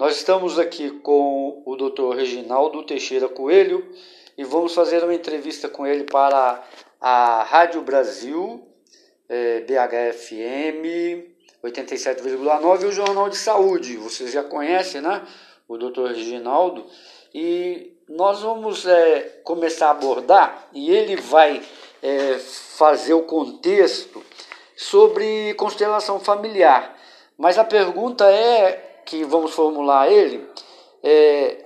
Nós estamos aqui com o Dr. Reginaldo Teixeira Coelho e vamos fazer uma entrevista com ele para a Rádio Brasil, é, BHFM 87,9 e o Jornal de Saúde. Vocês já conhecem, né? O Dr. Reginaldo. E nós vamos é, começar a abordar e ele vai é, fazer o contexto sobre constelação familiar. Mas a pergunta é que vamos formular ele é,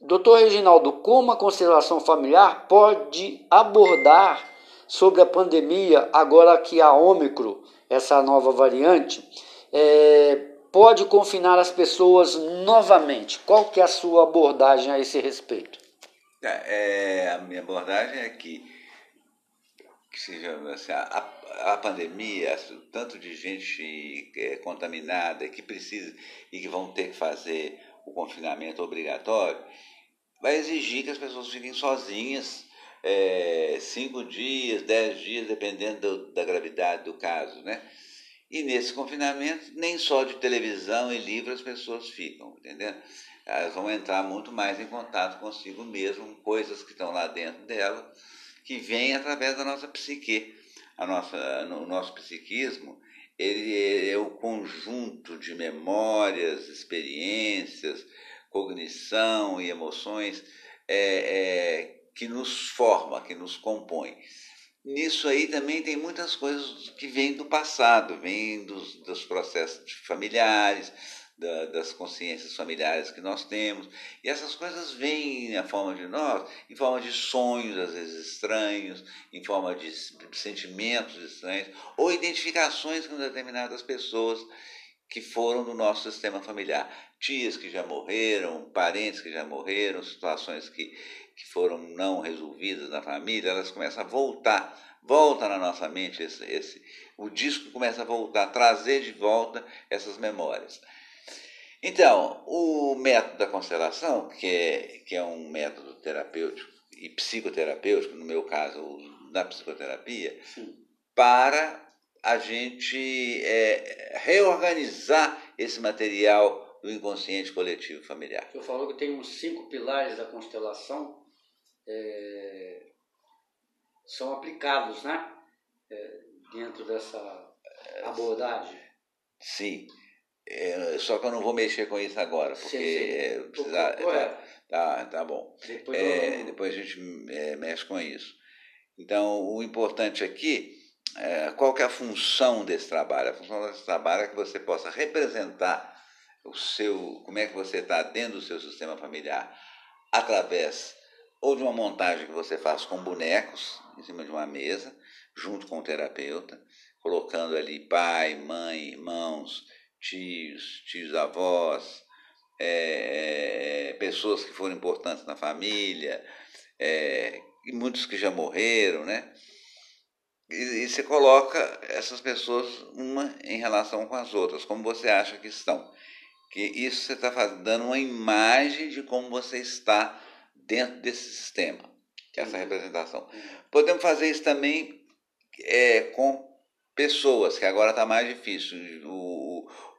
Doutor Reginaldo, como a constelação familiar pode abordar sobre a pandemia, agora que a Ômicron, essa nova variante, é, pode confinar as pessoas novamente? Qual que é a sua abordagem a esse respeito? É, a minha abordagem é que, que seja assim, a, a pandemia, tanto de gente é, contaminada que precisa e que vão ter que fazer o confinamento obrigatório, vai exigir que as pessoas fiquem sozinhas é, cinco dias, dez dias, dependendo do, da gravidade do caso, né? E nesse confinamento, nem só de televisão e livro as pessoas ficam, entendeu? Elas vão entrar muito mais em contato consigo mesmo, coisas que estão lá dentro dela, que vêm através da nossa psique. A nossa, no nosso psiquismo, ele é o conjunto de memórias, experiências, cognição e emoções é, é, que nos forma, que nos compõe. Nisso aí também tem muitas coisas que vêm do passado, vêm dos, dos processos familiares, da, das consciências familiares que nós temos. E essas coisas vêm na forma de nós, em forma de sonhos, às vezes estranhos, em forma de sentimentos estranhos, ou identificações com determinadas pessoas que foram do nosso sistema familiar. Tias que já morreram, parentes que já morreram, situações que, que foram não resolvidas na família, elas começam a voltar, volta na nossa mente esse, esse, o disco começa a voltar, a trazer de volta essas memórias. Então, o método da constelação, que é, que é um método terapêutico e psicoterapêutico, no meu caso, da psicoterapia, Sim. para a gente é, reorganizar esse material do inconsciente coletivo familiar. Senhor falou que tem uns cinco pilares da constelação é, são aplicados, né? É, dentro dessa abordagem. Sim. É, só que eu não vou mexer com isso agora, porque sim, sim. Precisar, tá, tá, tá, bom. Depois, é, depois a gente é, mexe com isso. Então, o importante aqui é, qual que é a função desse trabalho? A função desse trabalho é que você possa representar o seu, como é que você está dentro do seu sistema familiar, através ou de uma montagem que você faz com bonecos em cima de uma mesa, junto com o terapeuta, colocando ali pai, mãe, irmãos, tios, tios avós, é, é, pessoas que foram importantes na família, é, e muitos que já morreram, né? E, e você coloca essas pessoas uma em relação com as outras, como você acha que estão. Que isso você está dando uma imagem de como você está dentro desse sistema, essa uhum. representação. Podemos fazer isso também é, com pessoas, que agora está mais difícil. O,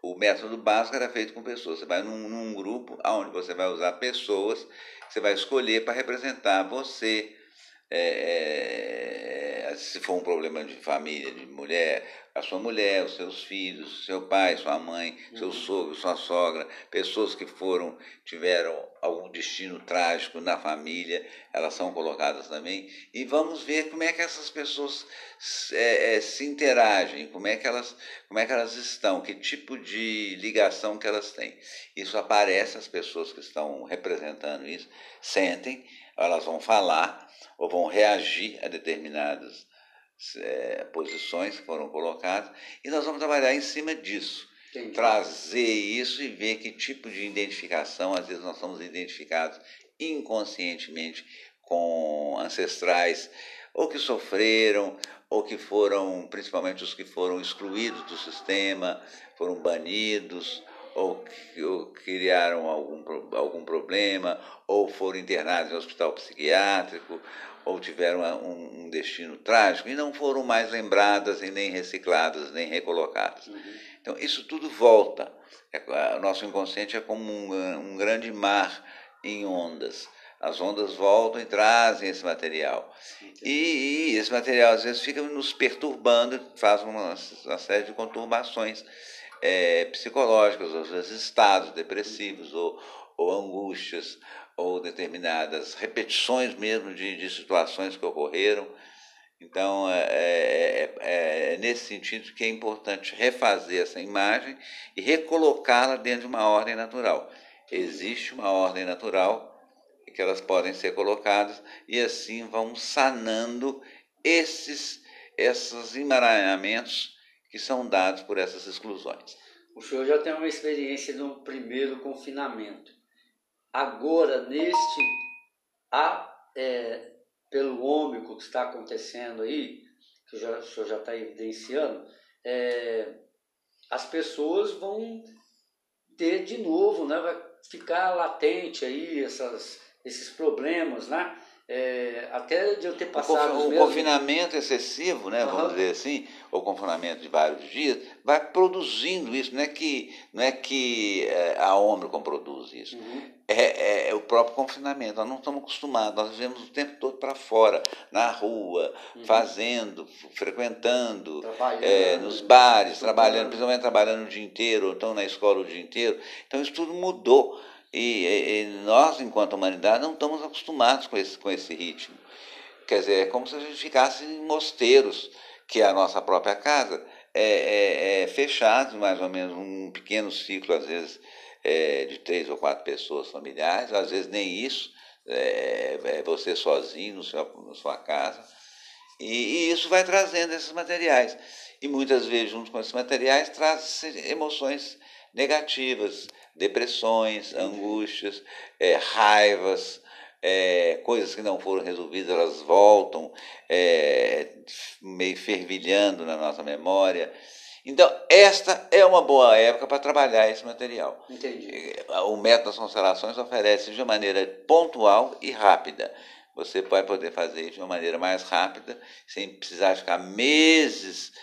o método básico era feito com pessoas. Você vai num, num grupo onde você vai usar pessoas, você vai escolher para representar você, é, é, se for um problema de família, de mulher, a sua mulher, os seus filhos, seu pai, sua mãe, seu uhum. sogro, sua sogra, pessoas que foram, tiveram algum destino trágico na família, elas são colocadas também. E vamos ver como é que essas pessoas é, é, se interagem, como é, que elas, como é que elas estão, que tipo de ligação que elas têm. Isso aparece, as pessoas que estão representando isso sentem, elas vão falar ou vão reagir a determinadas é, posições que foram colocadas, e nós vamos trabalhar em cima disso. Entendi. Trazer isso e ver que tipo de identificação, às vezes nós somos identificados inconscientemente com ancestrais, ou que sofreram, ou que foram, principalmente os que foram excluídos do sistema, foram banidos, ou, ou criaram algum, algum problema, ou foram internados em hospital psiquiátrico, ou tiveram um, um, destino trágico e não foram mais lembradas e nem recicladas, nem recolocadas. Uhum. Então, isso tudo volta. É, o nosso inconsciente é como um, um grande mar em ondas. As ondas voltam e trazem esse material. E, e, esse material, às vezes, fica nos perturbando, faz uma, uma série de conturbações é, psicológicas, às vezes estados depressivos ou, ou angústias, ou determinadas repetições mesmo de, de situações que ocorreram. Então, é, é, é, é, nesse sentido que é importante refazer essa imagem e recolocá-la dentro de uma ordem natural. Existe uma ordem natural que elas podem ser colocadas e assim vão sanando esses, esses emaranhamentos que são dados por essas exclusões. O senhor já tem uma experiência no primeiro confinamento. Agora, neste, a, é, pelo ômico que está acontecendo aí, que já, o senhor já está evidenciando, é, as pessoas vão ter de novo, né, vai ficar latente aí essas esses problemas, né? É, até de eu ter passado. O, o confinamento excessivo, né, uhum. vamos dizer assim, ou confinamento de vários dias, vai produzindo isso. Não é que, não é que é, a Omicron produz isso. Uhum. É, é, é, o próprio confinamento. Nós não estamos acostumados, nós vivemos o tempo todo para fora, na rua, uhum. fazendo, frequentando, é, nos bares, trabalhando, principalmente trabalhando o dia inteiro, ou então na escola o dia inteiro. Então isso tudo mudou. E, e, nós, enquanto humanidade, não estamos acostumados com esse, com esse ritmo. Quer dizer, é como se a gente ficasse em mosteiros, que é a nossa própria casa, é, é, é fechado, mais ou menos um pequeno ciclo, às vezes, é, de três ou quatro pessoas familiares, às vezes nem isso, é, é você sozinho no seu, na sua casa. E, e, isso vai trazendo esses materiais. E muitas vezes, junto com esses materiais, traz emoções negativas, depressões, angústias, é, raivas, é, coisas que não foram resolvidas, elas voltam é, meio fervilhando na nossa memória. Então, esta é uma boa época para trabalhar esse material. Entendi. O método das constelações oferece de uma maneira pontual e rápida. Você vai poder fazer isso de uma maneira mais rápida, sem precisar ficar meses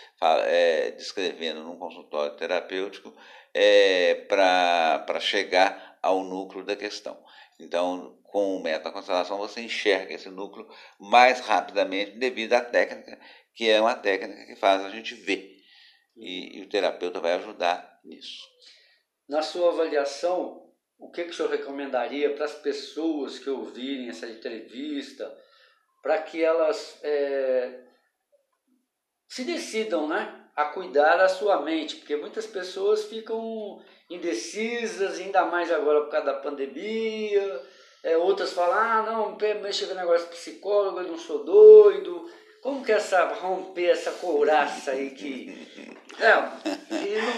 é, descrevendo num consultório terapêutico é, para chegar ao núcleo da questão. Então, com o método da constelação, você enxerga esse núcleo mais rapidamente devido à técnica, que é uma técnica que faz a gente ver. E, e o terapeuta vai ajudar nisso. Na sua avaliação, o que, que o senhor recomendaria para as pessoas que ouvirem essa entrevista, para que elas é, se decidam, né? A cuidar da sua mente, porque muitas pessoas ficam indecisas, ainda mais agora por causa da pandemia. É, outras falam, ah, não, mexe com negócio de psicólogo, eu não sou doido. Como que é essa, romper essa couraça aí que. É,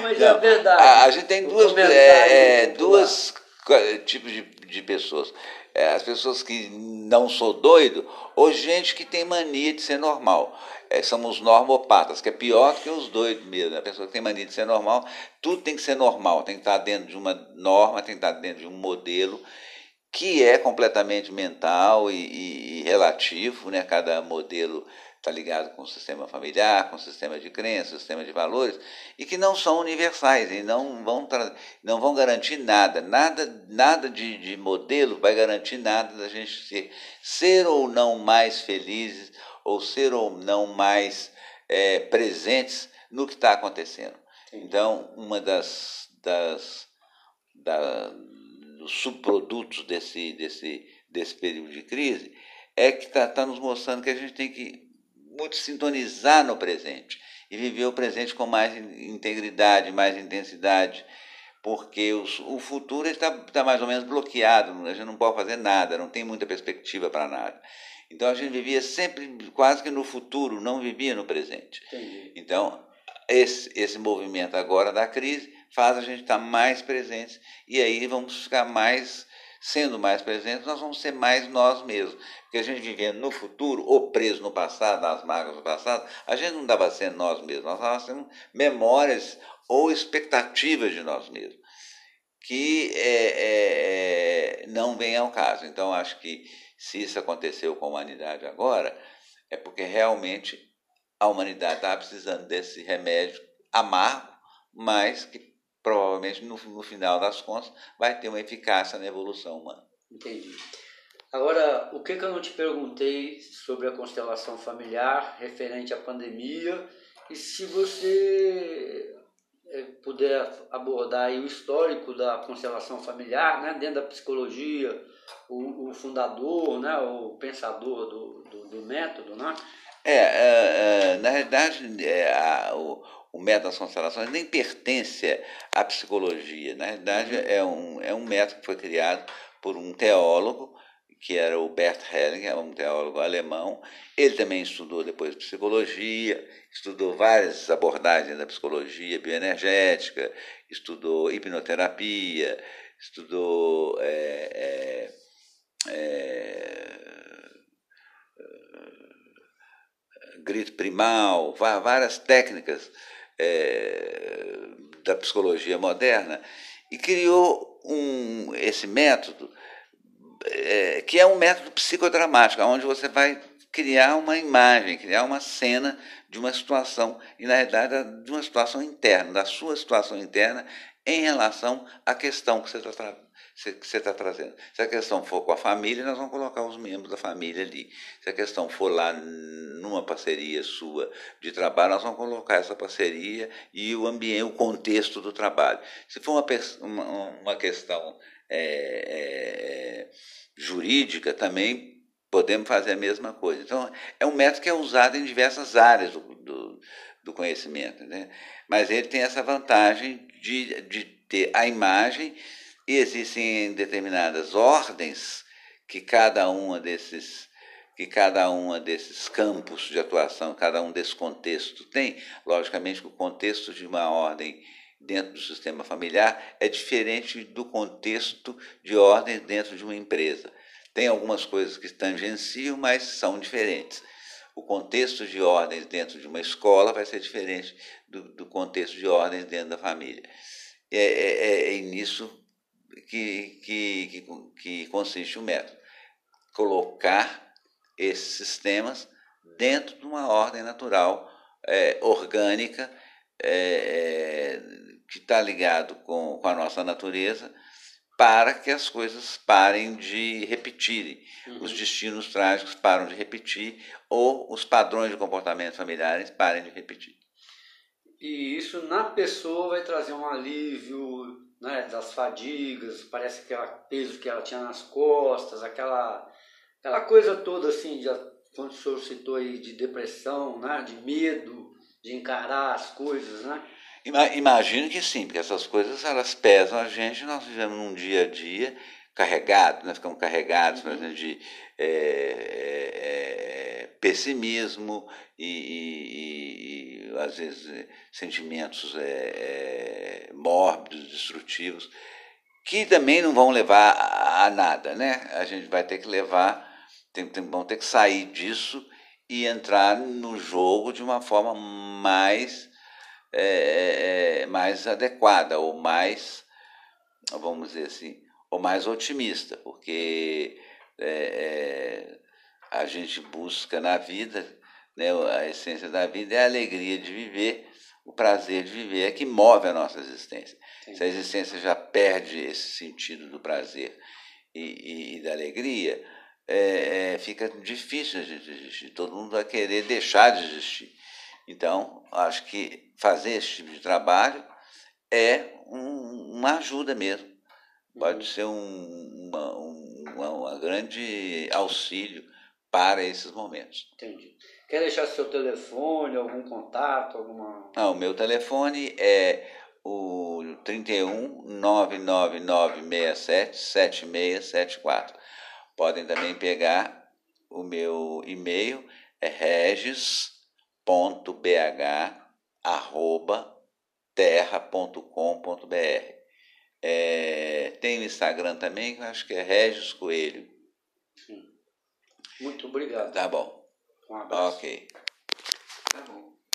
mas é verdade. A, a gente tem duas, é, é duas tipos de, de pessoas. É, as pessoas que não sou doido, ou gente que tem mania de ser normal é, somos normopatas, que é pior que os doidos mesmo. Né? A pessoa que tem mania de ser normal, tudo tem que ser normal, tem que estar dentro de uma norma, tem que estar dentro de um modelo que é completamente mental e, e, e relativo, né? cada modelo está ligado com o sistema familiar, com o sistema de crenças, sistema de valores, e que não são universais e não vão, não vão garantir nada. Nada, nada de, de modelo vai garantir nada da gente ser, ser ou não mais felizes ou ser ou não mais é, presentes no que está acontecendo. Então, uma das, das da, dos subprodutos desse, desse, desse período de crise é que está tá nos mostrando que a gente tem que muito sintonizar no presente e viver o presente com mais integridade, mais intensidade, porque o, o futuro está tá mais ou menos bloqueado, a gente não pode fazer nada, não tem muita perspectiva para nada. Então a gente vivia sempre quase que no futuro, não vivia no presente. Entendi. Então, esse, esse movimento agora da crise faz a gente estar mais presentes e aí vamos ficar mais, sendo mais presentes, nós vamos ser mais nós mesmos. Porque a gente vivendo no futuro ou preso no passado, nas mágoas do passado, a gente não estava sendo nós mesmos, nós estávamos sendo memórias ou expectativas de nós mesmos, que é, é, é não vem ao caso. Então, acho que se isso aconteceu com a humanidade agora, é porque realmente a humanidade estava precisando desse remédio amargo mas que provavelmente no, no final das contas vai ter uma eficácia na evolução humana. Entendi. Agora, o que, que eu não te perguntei sobre a constelação familiar referente à pandemia e se você puder abordar o histórico da constelação familiar, né, dentro da psicologia, o, o fundador, né, o pensador do, do, do método, né? É, é, é na realidade, é, a, o, o método das constelações nem pertence à psicologia. Na realidade, uhum. é um, é um método que foi criado por um teólogo, que era o Bert Hellinger, um teólogo alemão. Ele também estudou depois psicologia, estudou várias abordagens da psicologia bioenergética, estudou hipnoterapia, estudou é, é, é, grito primal, várias técnicas é, da psicologia moderna e criou um, esse método é, que é um método psicodramático, onde você vai criar uma imagem, criar uma cena de uma situação, e na realidade de uma situação interna, da sua situação interna em relação à questão que você está que você está trazendo. Se a questão for com a família, nós vamos colocar os membros da família ali. Se a questão for lá numa parceria sua de trabalho, nós vamos colocar essa parceria e o ambiente, o contexto do trabalho. Se for uma, uma, uma questão é, é, jurídica, também podemos fazer a mesma coisa. Então, é um método que é usado em diversas áreas do, do, do conhecimento. Né? Mas ele tem essa vantagem de, de ter a imagem e existem determinadas ordens que cada uma desses que cada uma desses campos de atuação, cada um desses contextos tem, logicamente o contexto de uma ordem dentro do sistema familiar é diferente do contexto de ordem dentro de uma empresa. Tem algumas coisas que tangenciam, mas são diferentes. O contexto de ordens dentro de uma escola vai ser diferente do, do contexto de ordens dentro da família. É, é, é, é nisso que, que, que, que consiste o método. Colocar esses sistemas dentro de uma ordem natural, é, orgânica, é, que está ligado com, com a nossa natureza, para que as coisas parem de repetirem. Uhum. Os destinos trágicos param de repetir, ou os padrões de comportamento familiares parem de repetir. E isso na pessoa vai trazer um alívio né, das fadigas, parece aquele peso que ela tinha nas costas, aquela, aquela coisa toda assim, de, quando o senhor citou aí de depressão, né, de medo de encarar as coisas, né? Imagino que sim, porque essas coisas elas pesam a gente, nós vivemos num dia a dia carregado, né? ficamos carregados por exemplo, de é, é, pessimismo e, e, e, às vezes sentimentos é, mórbidos, destrutivos, que também não vão levar a, a, nada, né? A gente vai ter que levar, tem, tem, vão ter que sair disso e entrar no jogo de uma forma mais mais adequada ou mais, vamos dizer assim, ou mais otimista, porque é, a gente busca na vida, né, a essência da vida é a alegria de viver, o prazer de viver é que move a nossa existência. Sim. Se a existência já perde esse sentido do prazer e, e, e da alegria, é, é, fica difícil a gente existir. Todo mundo vai querer deixar de existir. Então, acho que fazer esse tipo de trabalho é um, uma ajuda mesmo. Pode ser um, uma, uma, uma grande auxílio para esses momentos. Entendi. Quer deixar seu telefone, algum contato, alguma. Não, o meu telefone é o 31 99967 7674. Podem também pegar o meu e-mail, é regis.bh@terra.com.br. É, tem o Instagram também, acho que é Regis Coelho. Sim. Muito obrigado. Tá bom. Um abraço. Ok.